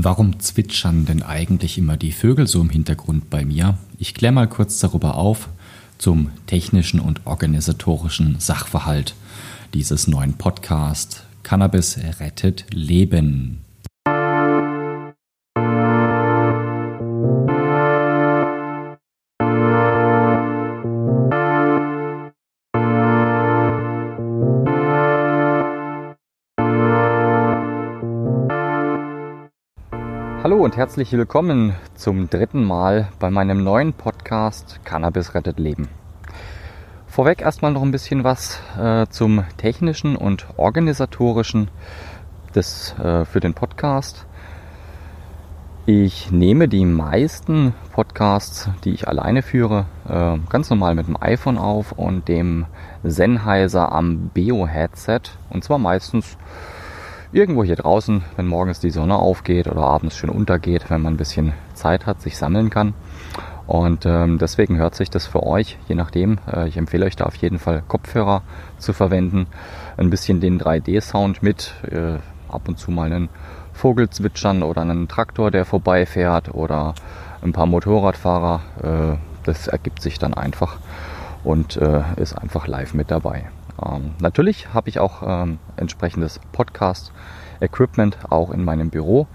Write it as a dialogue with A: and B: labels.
A: Warum zwitschern denn eigentlich immer die Vögel so im Hintergrund bei mir? Ich kläre mal kurz darüber auf zum technischen und organisatorischen Sachverhalt dieses neuen Podcasts. Cannabis rettet Leben. Hallo und herzlich willkommen zum dritten Mal bei meinem neuen Podcast Cannabis rettet Leben. Vorweg erstmal noch ein bisschen was äh, zum technischen und organisatorischen des, äh, für den Podcast. Ich nehme die meisten Podcasts, die ich alleine führe, äh, ganz normal mit dem iPhone auf und dem Sennheiser am Beo Headset und zwar meistens irgendwo hier draußen, wenn morgens die Sonne aufgeht oder abends schön untergeht, wenn man ein bisschen Zeit hat, sich sammeln kann. Und ähm, deswegen hört sich das für euch, je nachdem, äh, ich empfehle euch da auf jeden Fall Kopfhörer zu verwenden, ein bisschen den 3D-Sound mit, äh, ab und zu mal einen Vogel zwitschern oder einen Traktor, der vorbeifährt oder ein paar Motorradfahrer. Äh, das ergibt sich dann einfach und äh, ist einfach live mit dabei. Ähm, natürlich habe ich auch ähm, entsprechendes Podcast-Equipment auch in meinem Büro.